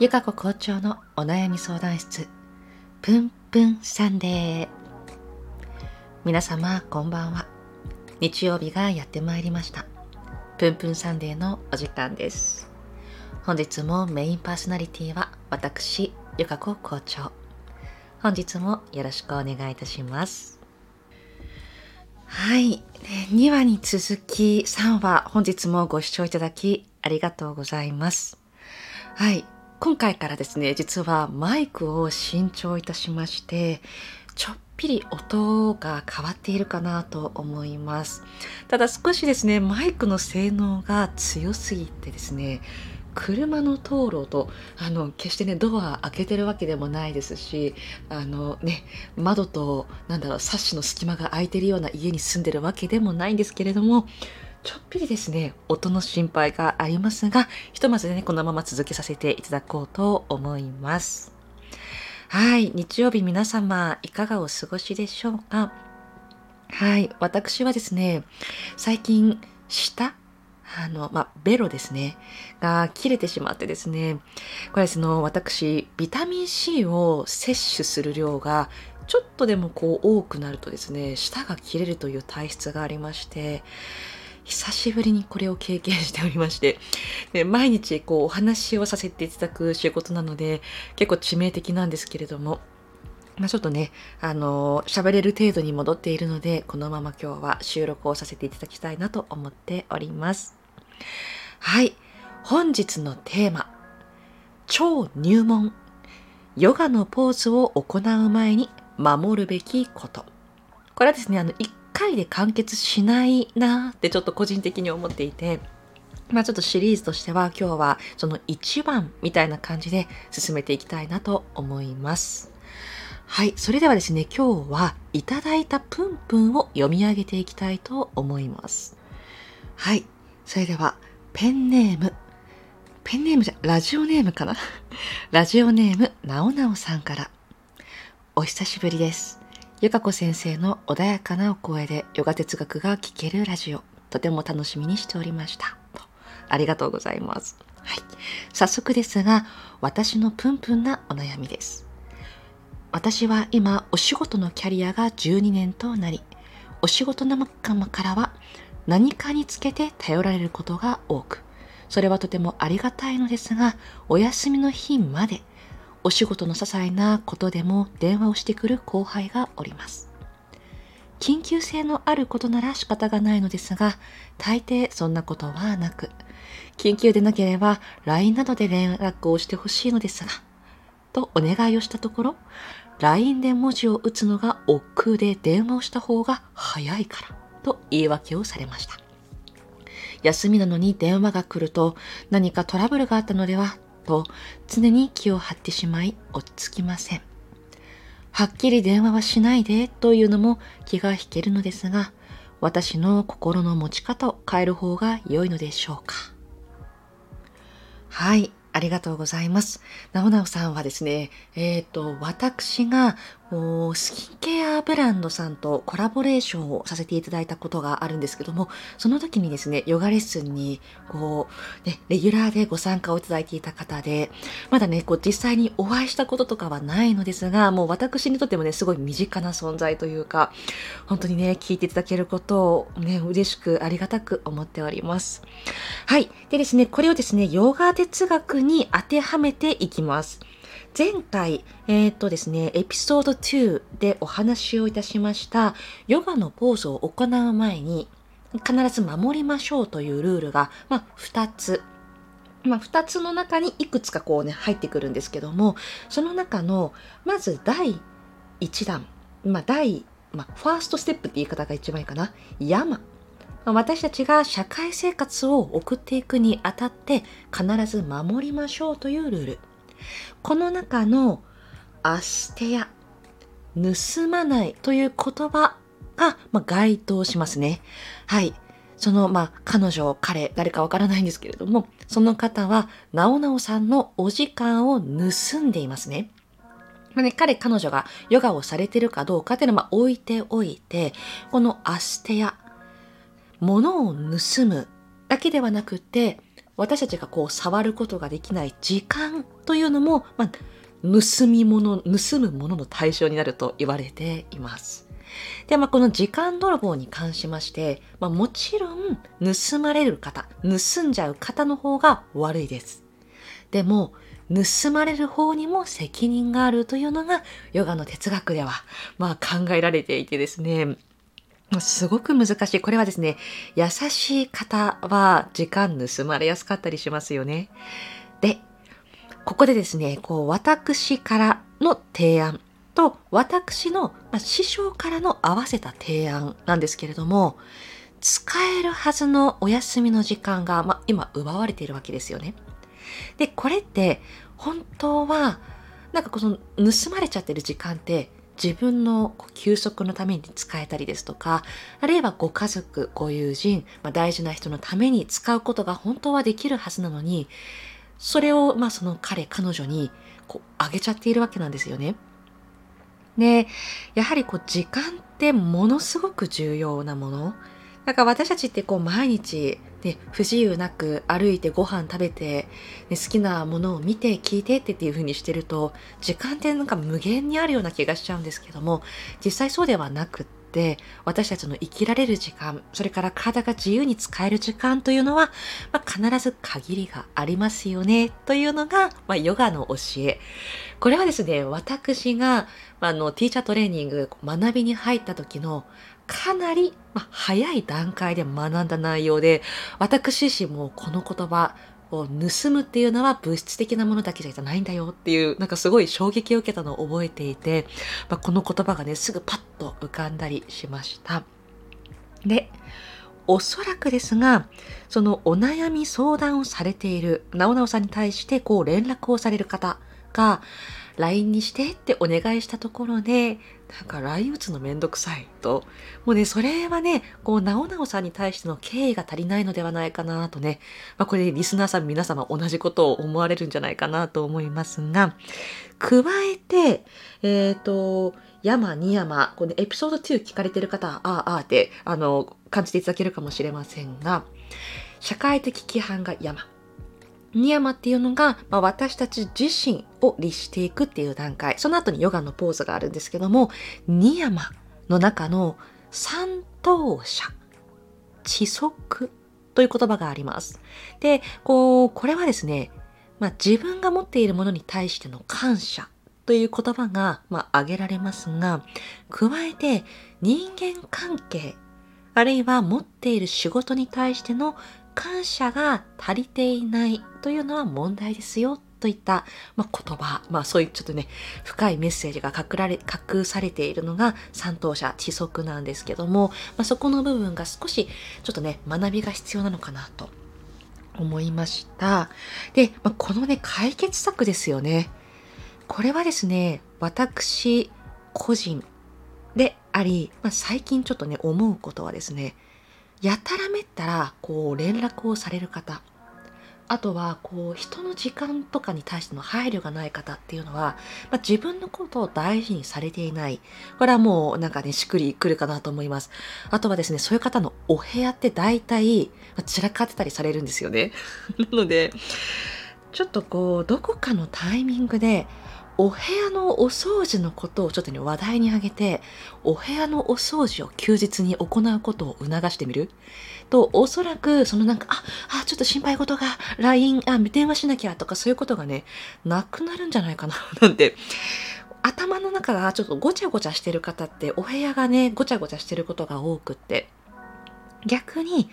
ゆかこ校長のお悩み相談室ぷんぷんサンデー。皆様こんばんは。日曜日がやってまいりました。ぷんぷんサンデーのお時間です。本日もメインパーソナリティは私ゆかこ校長。本日もよろしくお願いいたします。はい。2話に続き3話本日もご視聴いただきありがとうございます。はい。今回からですね、実はマイクを新調いたしまして、ちょっぴり音が変わっているかなと思います。ただ少しですね、マイクの性能が強すぎてですね、車の通路とあの決してねドア開けてるわけでもないですしあのね窓となんだろうサッシの隙間が空いてるような家に住んでるわけでもないんですけれどもちょっぴりですね、音の心配がありますが、ひとまずね、このまま続けさせていただこうと思います。はい、日曜日皆様、いかがお過ごしでしょうか？はい、私はですね、最近、舌あの、まあ、ベロですね、が切れてしまってですね、これですね、私、ビタミン C を摂取する量がちょっとでもこう多くなるとですね、舌が切れるという体質がありまして、久しぶりにこれを経験しておりまして、で毎日こうお話をさせていただく仕事なので、結構致命的なんですけれども、まあ、ちょっとね、あの喋れる程度に戻っているので、このまま今日は収録をさせていただきたいなと思っております。はい。本日のテーマ、超入門。ヨガのポーズを行う前に守るべきこと。これはですね、あの、1回で完結しないなってちょっと個人的に思っていて、まあちょっとシリーズとしては今日はその1番みたいな感じで進めていきたいなと思います。はい。それではですね、今日はいただいたプンプンを読み上げていきたいと思います。はい。それでは、ペンネーム。ペンネームじゃ、ラジオネームかな？ラジオネーム、なおなおさんから。お久しぶりです。ゆかこ先生の穏やかなお声でヨガ哲学が聞けるラジオ、とても楽しみにしておりました。とありがとうございます。はい。早速ですが、私のプンプンなお悩みです。私は今、お仕事のキャリアが12年となり、お仕事仲間からは何かにつけて頼られることが多く、それはとてもありがたいのですが、お休みの日までお仕事の些細なことでも電話をしてくる後輩がおります。緊急性のあることなら仕方がないのですが、大抵そんなことはなく、緊急でなければ LINE などで連絡をしてほしいのですが、とお願いをしたところ、LINE で文字を打つのが億劫で電話をした方が早いから、と言い訳をされました。休みなのに電話が来ると何かトラブルがあったのではと常に気を張ってしまい落ち着きません。はっきり電話はしないでというのも気が引けるのですが、私の心の持ち方を変える方が良いのでしょうか。はい。ありがとうございます。なおなおさんはですね、えっ、ー、と、私がスキンケアブランドさんとコラボレーションをさせていただいたことがあるんですけども、その時にですね、ヨガレッスンに、こう、ね、レギュラーでご参加をいただいていた方で、まだね、こう、実際にお会いしたこととかはないのですが、もう私にとってもね、すごい身近な存在というか、本当にね、聞いていただけることをね、嬉しくありがたく思っております。はい。でですね、これをですね、ヨガ哲学に当てはめていきます。前回、えー、っとですね、エピソード2でお話をいたしました、ヨガのポーズを行う前に、必ず守りましょうというルールが、まあ、2つ。まあ、2つの中にいくつかこうね、入ってくるんですけども、その中の、まず第1弾、まあ、第、まあ、ファーストステップって言い方が一番いいかな。山。私たちが社会生活を送っていくにあたって必ず守りましょうというルール。この中のアステヤ、盗まないという言葉が、まあ、該当しますね。はい。その、まあ、彼女、彼、誰かわからないんですけれども、その方は、なおなおさんのお時間を盗んでいますね。まあね、彼、彼女がヨガをされてるかどうかっていうのは置いておいて、このアステア、物を盗むだけではなくて、私たちがこう触ることができない時間というのも、まあ、盗み物、盗むものの対象になると言われています。で、まあ、この時間泥棒に関しまして、まあ、もちろん盗まれる方、盗んじゃう方の方が悪いです。でも、盗まれる方にも責任があるというのがヨガの哲学では、まあ、考えられていてですね、すごく難しい。これはですね、優しい方は時間盗まれやすかったりしますよね。で、ここでですね、こう、私からの提案と、私の、まあ、師匠からの合わせた提案なんですけれども、使えるはずのお休みの時間が、まあ、今奪われているわけですよね。で、これって本当は、なんかこの盗まれちゃってる時間って自分の休息のために使えたりですとか、あるいはご家族、ご友人、まあ、大事な人のために使うことが本当はできるはずなのに、それを、まあその彼、彼女にこうあげちゃっているわけなんですよね。で、やはりこう時間ってものすごく重要なもの。だから私たちってこう毎日、で、不自由なく歩いてご飯食べて、ね、好きなものを見て聞いてってっていう風にしてると時間ってなんか無限にあるような気がしちゃうんですけども実際そうではなくって私たちの生きられる時間それから体が自由に使える時間というのは、まあ、必ず限りがありますよねというのが、まあ、ヨガの教え。これはですね私が、あ、あのティーチャートレーニング学びに入った時のかなり、まあ、早い段階で学んだ内容で、私自身もこの言葉を盗むっていうのは物質的なものだけじゃないんだよっていう、なんかすごい衝撃を受けたのを覚えていて、まあ、この言葉がね、すぐパッと浮かんだりしました。で、おそらくですが、そのお悩み相談をされている、なおなおさんに対してこう連絡をされる方が、LINE にしてってお願いしたところで、なんか LINE 打つのめんどくさいと。もうね、それはね、こう、なおなおさんに対しての敬意が足りないのではないかなとね。まあこれリスナーさん皆様同じことを思われるんじゃないかなと思いますが、加えて、えっ、ー、と、山、二山、このエピソード2聞かれてる方は、ああ、ああって、あの、感じていただけるかもしれませんが、社会的規範が山。ニヤマっていうのが、まあ、私たち自身を律していくっていう段階。その後にヨガのポーズがあるんですけども、ニヤマの中の三等者、知足という言葉があります。で、こう、これはですね、まあ、自分が持っているものに対しての感謝という言葉が、まあ、挙げられますが、加えて人間関係、あるいは持っている仕事に対しての感謝が足りていないというのは問題ですよといった、まあ、言葉、まあそういうちょっとね、深いメッセージが隠られ、隠されているのが三等者、知足なんですけども、まあ、そこの部分が少しちょっとね、学びが必要なのかなと思いました。で、まあ、このね、解決策ですよね。これはですね、私個人であり、まあ、最近ちょっとね、思うことはですね、やたらめったらこう連絡をされる方。あとはこう人の時間とかに対しての配慮がない方っていうのは、まあ、自分のことを大事にされていない。これはもうなんかねしっくりくるかなと思います。あとはですねそういう方のお部屋って大体、まあ、散らかってたりされるんですよね。なのでちょっとこうどこかのタイミングでお部屋のお掃除のことをちょっとね話題に挙げてお部屋のお掃除を休日に行うことを促してみる？とおそらくそのなんかああちょっと心配事が LINE あ電話しなきゃとかそういうことがねなくなるんじゃないかな なんて。頭の中がちょっとごちゃごちゃしてる方ってお部屋がねごちゃごちゃしてることが多くって。逆に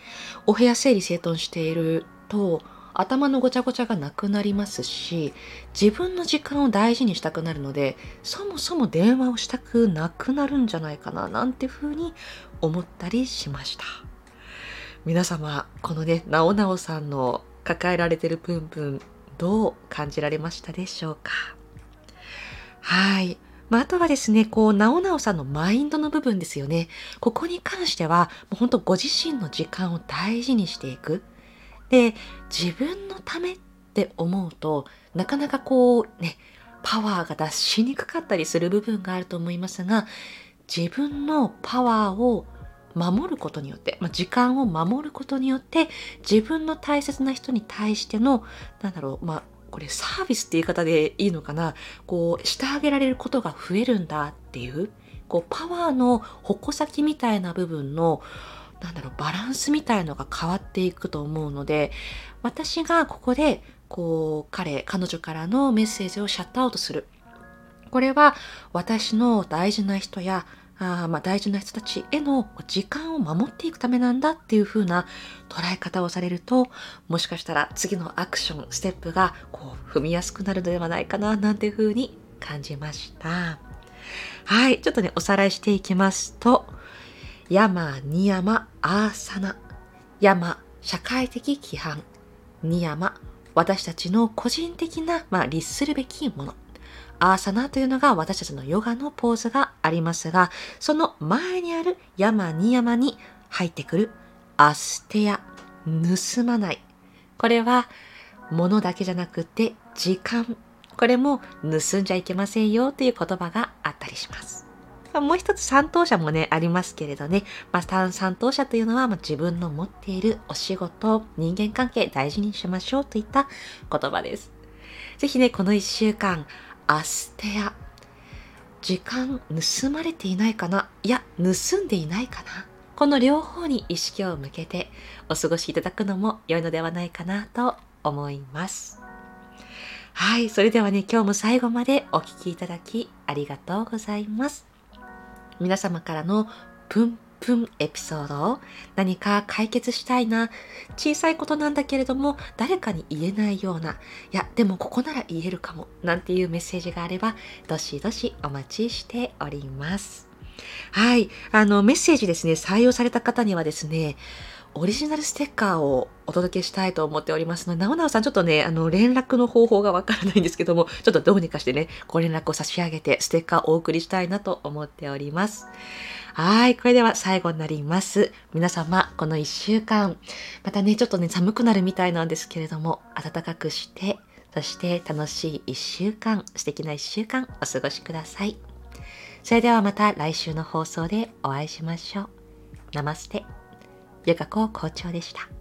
お部屋整理整頓していると頭のごちゃごちゃがなくなりますし自分の時間を大事にしたくなるのでそもそも電話をしたくなくなるんじゃないかななんてふうに思ったりしました皆様このねなおなおさんの抱えられてるプンプンどう感じられましたでしょうか？はいまあ、あとはですね、こう、なおなおさんのマインドの部分ですよね。ここに関しては、もう本当ご自身の時間を大事にしていく。で自分のためって思うとなかなかこうねパワーが出しにくかったりする部分があると思いますが自分のパワーを守ることによって、まあ、時間を守ることによって自分の大切な人に対してのなんだろうまあこれサービスって言い方でいいのかなこうしてあげられることが増えるんだっていうこうパワーの矛先みたいな部分のなんだろうバランスみたいのが変わっていくと思うので私がここでこう彼彼女からのメッセージをシャットアウトする。これは私の大事な人やあまあ大事な人たちへの時間を守っていくためなんだっていう風な捉え方をされるともしかしたら次のアクションステップがこう踏みやすくなるのではないかななんていう風に感じました。はいちょっとねおさらいしていきますと山ニヤマアーサナ山社会的規範ニヤマ私たちの個人的な、まあ、律するべきものアーサナというのが私たちのヨガのポーズがありますが、その前にある山に山に入ってくるアステア、盗まない。これは物だけじゃなくて時間。これも盗んじゃいけませんよという言葉があったりします。もう一つ三等者もね、ありますけれどね。まあ、三等者というのは、まあ、自分の持っているお仕事、人間関係大事にしましょうといった言葉です。ぜひね、この一週間、アステア。時間盗まれていないかな？いや、盗んでいないかな？この両方に意識を向けてお過ごしいただくのも良いのではないかなと思います。はい、それではね、今日も最後までお聴きいただきありがとうございます。皆様からのプンプンエピソード。を何か解決したいな小さいことなんだけれども誰かに言えないようないやでもここなら言えるかもなんていうメッセージがあればどしどしお待ちしております。はい。あのメッセージですね採用された方にはですねオリジナルステッカーをお届けしたいと思っておりますので、なおなおさんちょっとね、あの、連絡の方法がわからないんですけども、ちょっとどうにかしてね、ご連絡を差し上げて、ステッカーをお送りしたいなと思っております。はい。これでは最後になります。皆様、この一週間、またね、ちょっとね、寒くなるみたいなんですけれども、暖かくして、そして楽しい一週間、素敵な一週間、お過ごしください。それではまた来週の放送でお会いしましょう。ナマステ。ヨガコ校長でした。